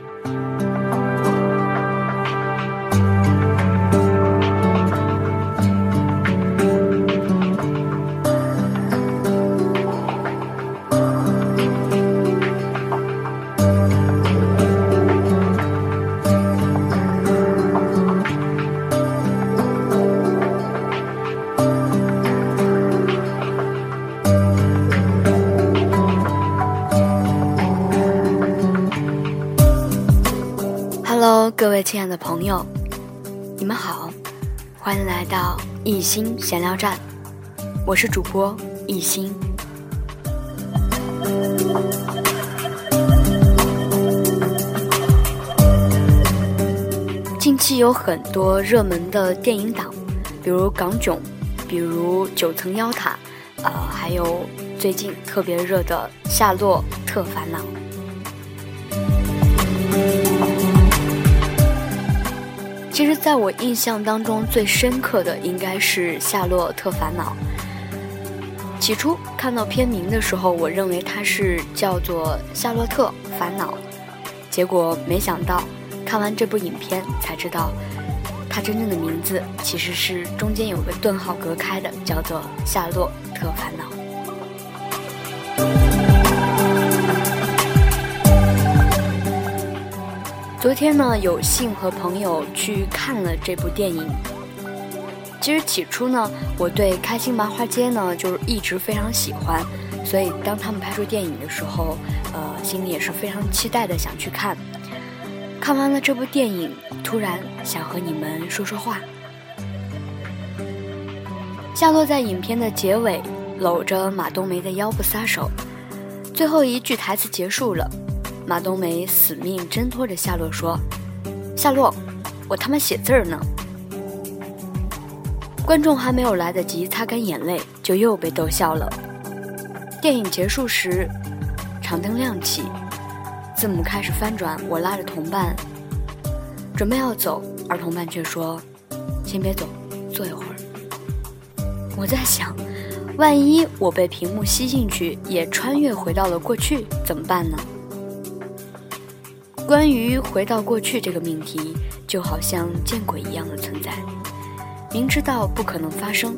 Bye. 各位亲爱的朋友，你们好，欢迎来到一心闲聊站，我是主播一心。近期有很多热门的电影档，比如《港囧》，比如《九层妖塔》，呃，还有最近特别热的《夏洛特烦恼》。其实，在我印象当中，最深刻的应该是《夏洛特烦恼》。起初看到片名的时候，我认为它是叫做《夏洛特烦恼》，结果没想到看完这部影片才知道，它真正的名字其实是中间有个顿号隔开的，叫做《夏洛特烦恼》。昨天呢，有幸和朋友去看了这部电影。其实起初呢，我对开心麻花街呢就是一直非常喜欢，所以当他们拍出电影的时候，呃，心里也是非常期待的想去看。看完了这部电影，突然想和你们说说话。夏洛在影片的结尾搂着马冬梅的腰不撒手，最后一句台词结束了。马冬梅死命挣脱着夏洛说：“夏洛，我他妈写字儿呢。”观众还没有来得及擦干眼泪，就又被逗笑了。电影结束时，长灯亮起，字母开始翻转。我拉着同伴准备要走，而同伴却说：“先别走，坐一会儿。”我在想，万一我被屏幕吸进去，也穿越回到了过去，怎么办呢？关于回到过去这个命题，就好像见鬼一样的存在。明知道不可能发生，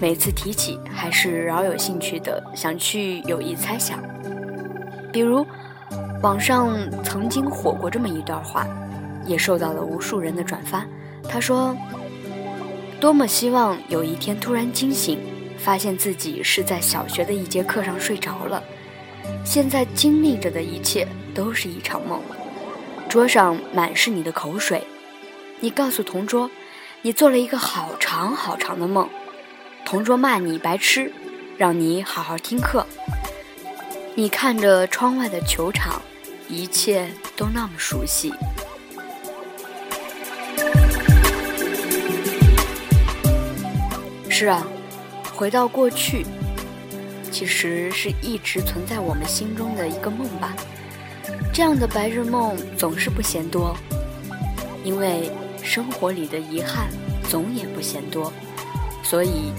每次提起还是饶有兴趣的想去有意猜想。比如，网上曾经火过这么一段话，也受到了无数人的转发。他说：“多么希望有一天突然惊醒，发现自己是在小学的一节课上睡着了，现在经历着的一切都是一场梦。”桌上满是你的口水，你告诉同桌，你做了一个好长好长的梦。同桌骂你白痴，让你好好听课。你看着窗外的球场，一切都那么熟悉。是啊，回到过去，其实是一直存在我们心中的一个梦吧。这样的白日梦总是不嫌多，因为生活里的遗憾总也不嫌多，所以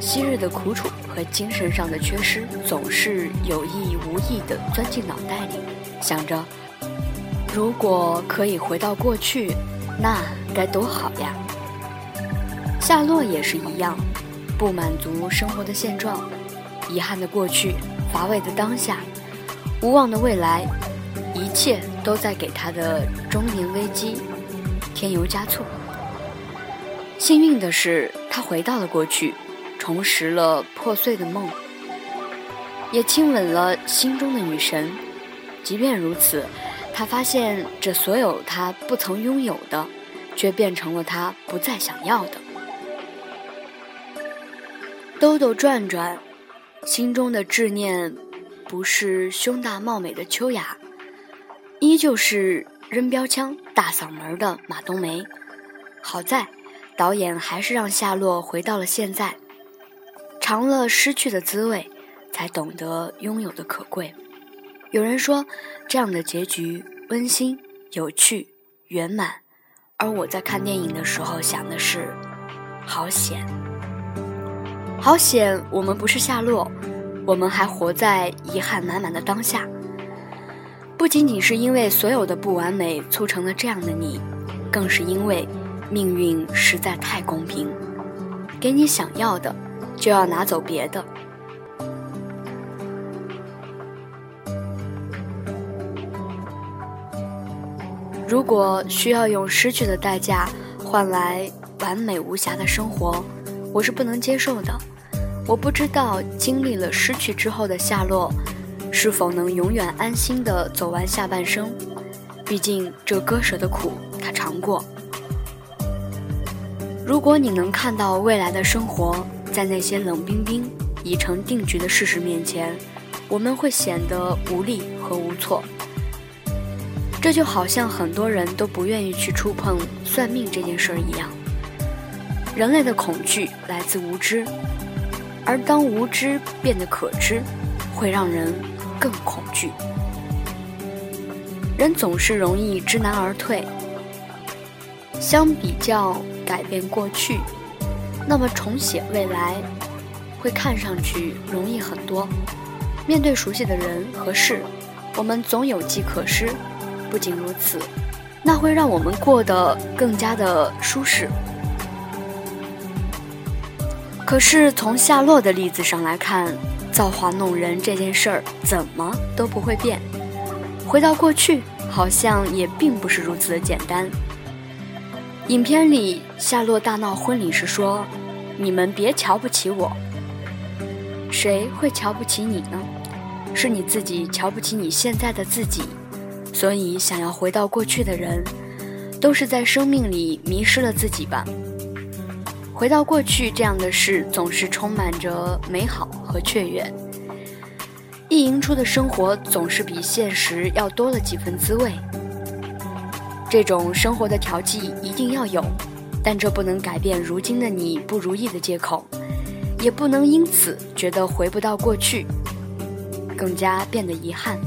昔日的苦楚和精神上的缺失总是有意无意地钻进脑袋里，想着如果可以回到过去，那该多好呀。夏洛也是一样，不满足生活的现状，遗憾的过去，乏味的当下，无望的未来。一切都在给他的中年危机添油加醋。幸运的是，他回到了过去，重拾了破碎的梦，也亲吻了心中的女神。即便如此，他发现这所有他不曾拥有的，却变成了他不再想要的。兜兜转转，心中的执念不是胸大貌美的秋雅。依旧是扔标枪、大嗓门的马冬梅。好在，导演还是让夏洛回到了现在，尝了失去的滋味，才懂得拥有的可贵。有人说，这样的结局温馨、有趣、圆满。而我在看电影的时候想的是，好险，好险！我们不是夏洛，我们还活在遗憾满满的当下。不仅仅是因为所有的不完美促成了这样的你，更是因为命运实在太公平，给你想要的，就要拿走别的。如果需要用失去的代价换来完美无瑕的生活，我是不能接受的。我不知道经历了失去之后的下落，是否能永远安心的走完下半生。毕竟这割舍的苦他尝过。如果你能看到未来的生活，在那些冷冰冰、已成定局的事实面前，我们会显得无力和无措。这就好像很多人都不愿意去触碰算命这件事儿一样。人类的恐惧来自无知，而当无知变得可知，会让人更恐惧。人总是容易知难而退。相比较改变过去，那么重写未来会看上去容易很多。面对熟悉的人和事，我们总有计可施。不仅如此，那会让我们过得更加的舒适。可是从夏洛的例子上来看，造化弄人这件事儿怎么都不会变。回到过去，好像也并不是如此的简单。影片里，夏洛大闹婚礼时说：“你们别瞧不起我。”谁会瞧不起你呢？是你自己瞧不起你现在的自己。所以，想要回到过去的人，都是在生命里迷失了自己吧。回到过去这样的事，总是充满着美好和雀跃。意淫出的生活，总是比现实要多了几分滋味。这种生活的调剂一定要有，但这不能改变如今的你不如意的借口，也不能因此觉得回不到过去，更加变得遗憾。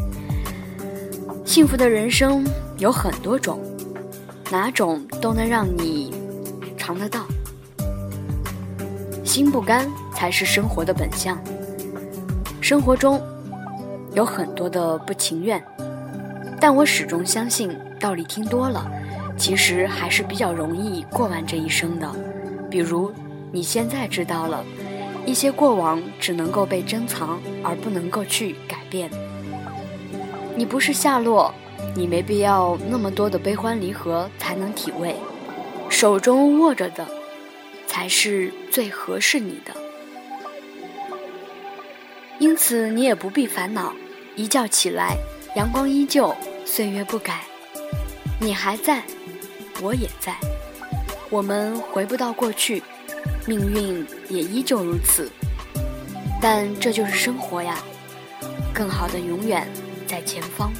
幸福的人生有很多种，哪种都能让你尝得到。心不甘才是生活的本相。生活中有很多的不情愿，但我始终相信，道理听多了，其实还是比较容易过完这一生的。比如你现在知道了，一些过往只能够被珍藏，而不能够去改变。你不是夏洛，你没必要那么多的悲欢离合才能体味，手中握着的，才是最合适你的。因此，你也不必烦恼，一觉起来，阳光依旧，岁月不改，你还在，我也在，我们回不到过去，命运也依旧如此，但这就是生活呀，更好的永远。在前方。